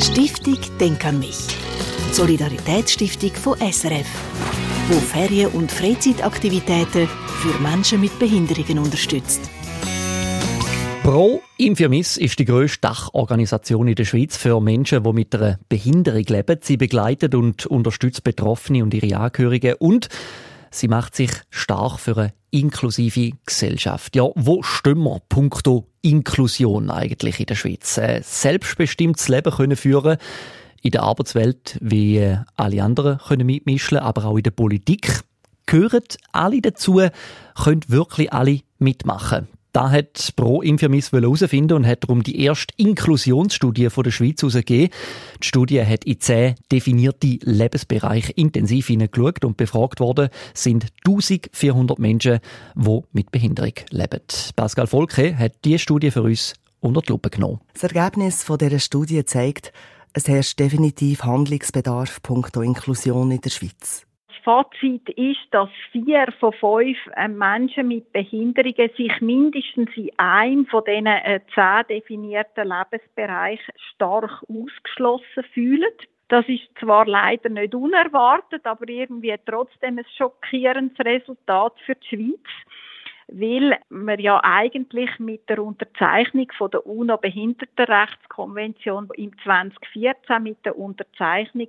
Stiftung Denk an mich. Solidaritätsstiftung von SRF, wo Ferien- und Freizeitaktivitäten für Menschen mit Behinderungen unterstützt. Pro Infirmis ist die grösste Dachorganisation in der Schweiz für Menschen, die mit einer Behinderung leben. Sie begleitet und unterstützt Betroffene und ihre Angehörigen und sie macht sich stark für eine inklusive Gesellschaft. Ja, wo stehen wir punkto Inklusion eigentlich in der Schweiz? Ein selbstbestimmtes Leben können führen in der Arbeitswelt wie äh, alle anderen können mitmischen, aber auch in der Politik. Gehören alle dazu, können wirklich alle mitmachen. Da hat Pro Infirmis herausfinden und hat darum die erste Inklusionsstudie von der Schweiz herausgegeben. Die Studie hat in zehn definierte Lebensbereiche intensiv hineingeschaut und befragt worden sind 1400 Menschen, die mit Behinderung leben. Pascal Volke hat diese Studie für uns unter die Lupe genommen. Das Ergebnis dieser Studie zeigt, es herrscht definitiv Handlungsbedarf punkto Inklusion in der Schweiz. Fazit ist, dass vier von fünf äh, Menschen mit Behinderungen sich mindestens in einem von diesen äh, zehn definierten Lebensbereichen stark ausgeschlossen fühlen. Das ist zwar leider nicht unerwartet, aber irgendwie trotzdem ein schockierendes Resultat für die Schweiz weil wir ja eigentlich mit der Unterzeichnung von der UNO-Behindertenrechtskonvention im 2014 mit der Unterzeichnung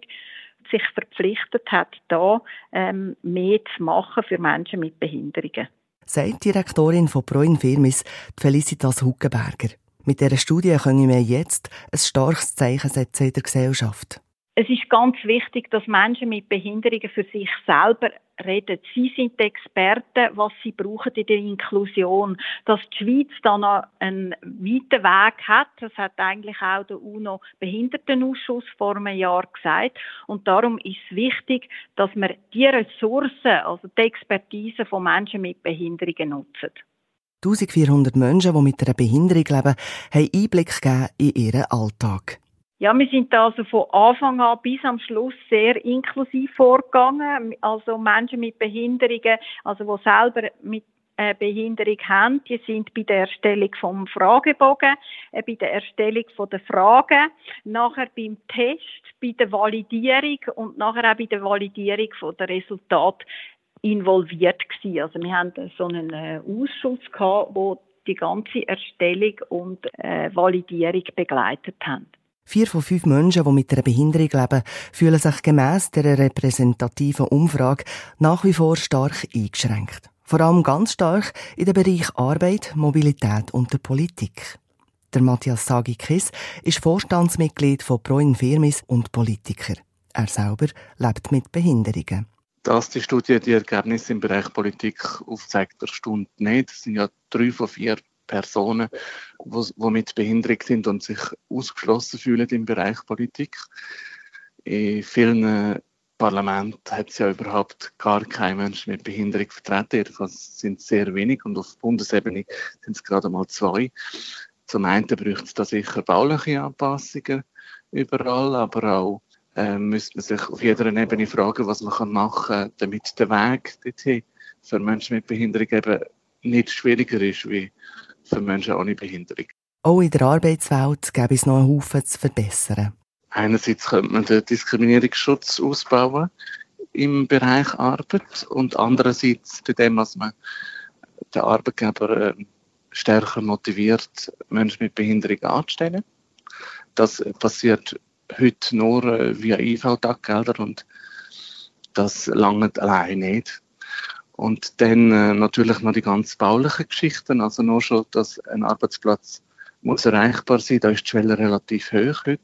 sich verpflichtet hat, da ähm, mehr zu machen für Menschen mit Behinderungen. Sagt Direktorin von Proin Firmis, Felicitas Huckenberger. Mit dieser Studie können wir jetzt ein starkes Zeichen setzen in der Gesellschaft. Es ist ganz wichtig, dass Menschen mit Behinderungen für sich selber reden. Sie sind die Experten, was sie brauchen in der Inklusion. Dass die Schweiz da noch einen weiten Weg hat, das hat eigentlich auch der UNO-Behindertenausschuss vor einem Jahr gesagt. Und darum ist es wichtig, dass wir die Ressourcen, also die Expertise von Menschen mit Behinderungen nutzen. 1400 Menschen, die mit einer Behinderung leben, haben Einblick gegeben in ihren Alltag. Ja, wir sind da also von Anfang an bis am Schluss sehr inklusiv vorgegangen. Also Menschen mit Behinderungen, also die selber mit äh, Behinderung haben, die sind bei der Erstellung vom Fragebogen, äh, bei der Erstellung der Fragen, nachher beim Test, bei der Validierung und nachher auch bei der Validierung der Resultat involviert gewesen. Also wir haben so einen äh, Ausschuss gehabt, wo die ganze Erstellung und Validierung begleitet haben. Vier von fünf Menschen, die mit einer Behinderung leben, fühlen sich gemäss der repräsentativen Umfrage nach wie vor stark eingeschränkt. Vor allem ganz stark in den Bereich Arbeit, Mobilität und der Politik. Der Matthias Sagikis ist Vorstandsmitglied von Pro Infirmis und Politiker. Er selber lebt mit Behinderungen. Dass die Studie die Ergebnisse im Bereich Politik aufzeigt, erstaunt nicht. Es sind ja drei von vier Personen, die mit Behinderung sind und sich ausgeschlossen fühlen im Bereich Politik. In vielen Parlamenten hat es ja überhaupt gar kein Mensch mit Behinderung vertreten. Jedenfalls sind sehr wenig und auf Bundesebene sind es gerade mal zwei. Zum einen braucht es da sicher bauliche Anpassungen überall, aber auch äh, müsste man sich auf jeder Ebene fragen, was man machen kann, damit der Weg dorthin für Menschen mit Behinderung eben nicht schwieriger ist wie für Menschen ohne Behinderung. Auch in der Arbeitswelt gäbe es noch einen Haufen zu verbessern. Einerseits könnte man den Diskriminierungsschutz ausbauen im Bereich Arbeit und andererseits bei dem, was man den Arbeitgeber äh, stärker motiviert, Menschen mit Behinderung anzustellen. Das passiert heute nur äh, via IV-Taggelder und das langt allein nicht. Und dann äh, natürlich noch die ganz baulichen Geschichten, also nur schon, dass ein Arbeitsplatz muss erreichbar sein, da ist die Schwelle relativ hoch heute.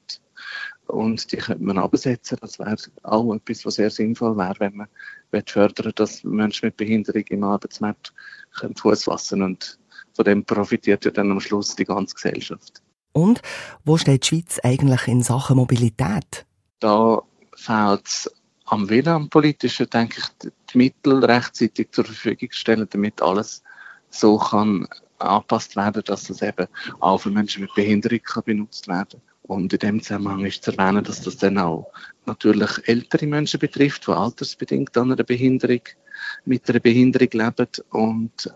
Und die könnte man absetzen. Das wäre auch etwas, was sehr sinnvoll wäre, wenn man fördern dass Menschen mit Behinderung im Arbeitsmarkt Fuß fassen Und von dem profitiert ja dann am Schluss die ganze Gesellschaft. Und wo steht die Schweiz eigentlich in Sachen Mobilität? Da fehlt es am Willen, am politischen, denke ich, die Mittel rechtzeitig zur Verfügung stellen, damit alles so kann angepasst werden, dass es eben auch für Menschen mit Behinderung kann benutzt werden Und in dem Zusammenhang ist zu erwähnen, dass das dann auch natürlich ältere Menschen betrifft, die altersbedingt an einer Behinderung, mit einer Behinderung leben und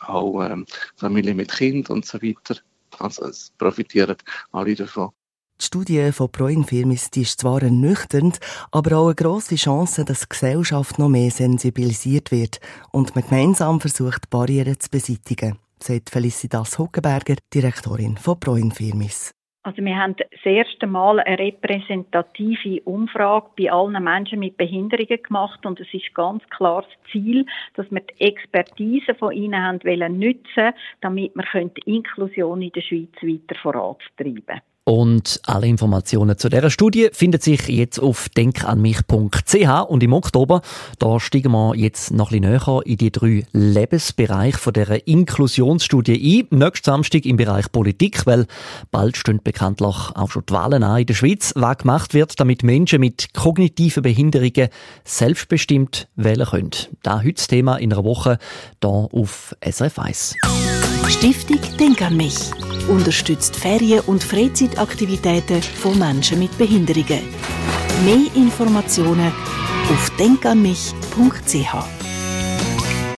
auch ähm, Familien mit Kind und so weiter. Also es profitieren alle davon. Die Studie von die ist zwar ernüchternd, aber auch eine grosse Chance, dass die Gesellschaft noch mehr sensibilisiert wird und man gemeinsam versucht, Barrieren zu beseitigen, sagt Felicitas Huckenberger, Direktorin von Proinfirmis. Also wir haben das erste Mal eine repräsentative Umfrage bei allen Menschen mit Behinderungen gemacht und es ist ganz klar das Ziel, dass wir die Expertise von ihnen haben wollen nutzen, damit wir die Inklusion in der Schweiz weiter vorantreiben und alle Informationen zu dieser Studie finden sich jetzt auf denkanmich.ch und im Oktober, da steigen wir jetzt noch ein bisschen näher in die drei Lebensbereiche dieser Inklusionsstudie ein. Nächsten Samstag im Bereich Politik, weil bald stehen bekanntlich auch schon die Wahlen an in der Schweiz, was gemacht wird, damit Menschen mit kognitiven Behinderungen selbstbestimmt wählen können. Da heute das Thema in einer Woche hier auf SRF 1. Stiftung Denk an mich unterstützt Ferien- und Freizeitaktivitäten von Menschen mit Behinderungen. Mehr Informationen auf denkanmich.ch